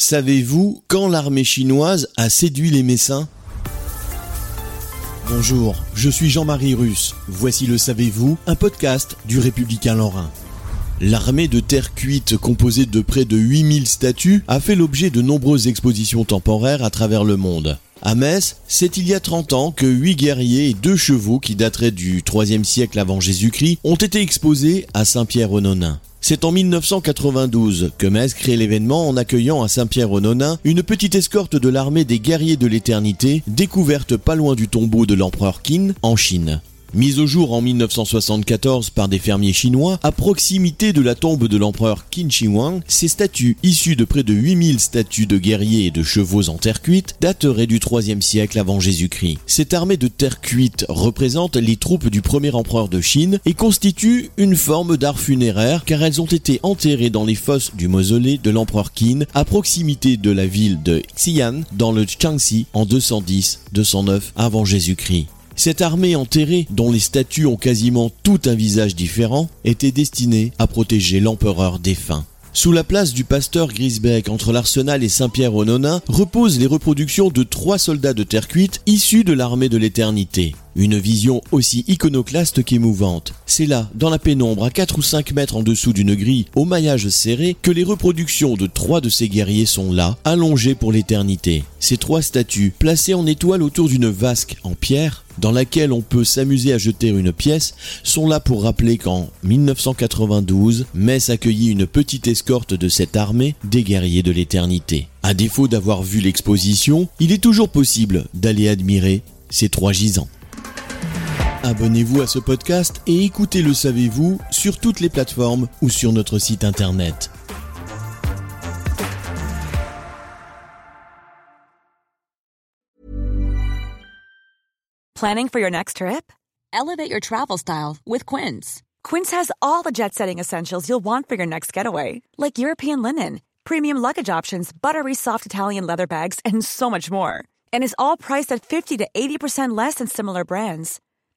Savez-vous quand l'armée chinoise a séduit les Messins? Bonjour, je suis Jean-Marie Russe. Voici le Savez-vous, un podcast du Républicain Lorrain. L'armée de terre cuite, composée de près de 8000 statues, a fait l'objet de nombreuses expositions temporaires à travers le monde. À Metz, c'est il y a 30 ans que 8 guerriers et 2 chevaux qui dateraient du 3e siècle avant Jésus-Christ ont été exposés à Saint-Pierre-aux-Nonains. C'est en 1992 que Metz crée l'événement en accueillant à Saint-Pierre-aux-Nonains une petite escorte de l'armée des guerriers de l'éternité, découverte pas loin du tombeau de l'empereur Qin en Chine. Mise au jour en 1974 par des fermiers chinois, à proximité de la tombe de l'empereur Qin Shi Huang, ces statues issues de près de 8000 statues de guerriers et de chevaux en terre cuite dateraient du 3e siècle avant Jésus-Christ. Cette armée de terre cuite représente les troupes du premier empereur de Chine et constitue une forme d'art funéraire car elles ont été enterrées dans les fosses du mausolée de l'empereur Qin à proximité de la ville de Xi'an dans le Jiangxi en 210-209 avant Jésus-Christ. Cette armée enterrée, dont les statues ont quasiment tout un visage différent, était destinée à protéger l'empereur défunt. Sous la place du pasteur Grisbeck, entre l'Arsenal et Saint-Pierre-aux-Nonains, reposent les reproductions de trois soldats de terre cuite issus de l'armée de l'éternité. Une vision aussi iconoclaste qu'émouvante. C'est là, dans la pénombre, à 4 ou 5 mètres en dessous d'une grille, au maillage serré, que les reproductions de trois de ces guerriers sont là, allongées pour l'éternité. Ces trois statues, placées en étoile autour d'une vasque en pierre, dans laquelle on peut s'amuser à jeter une pièce, sont là pour rappeler qu'en 1992, Metz accueillit une petite escorte de cette armée des guerriers de l'éternité. À défaut d'avoir vu l'exposition, il est toujours possible d'aller admirer ces trois gisants. Abonnez-vous à ce podcast et écoutez Le Savez-vous sur toutes les plateformes ou sur notre site internet. Planning for your next trip? Elevate your travel style with Quince. Quince has all the jet setting essentials you'll want for your next getaway, like European linen, premium luggage options, buttery soft Italian leather bags, and so much more. And is all priced at 50 to 80% less than similar brands.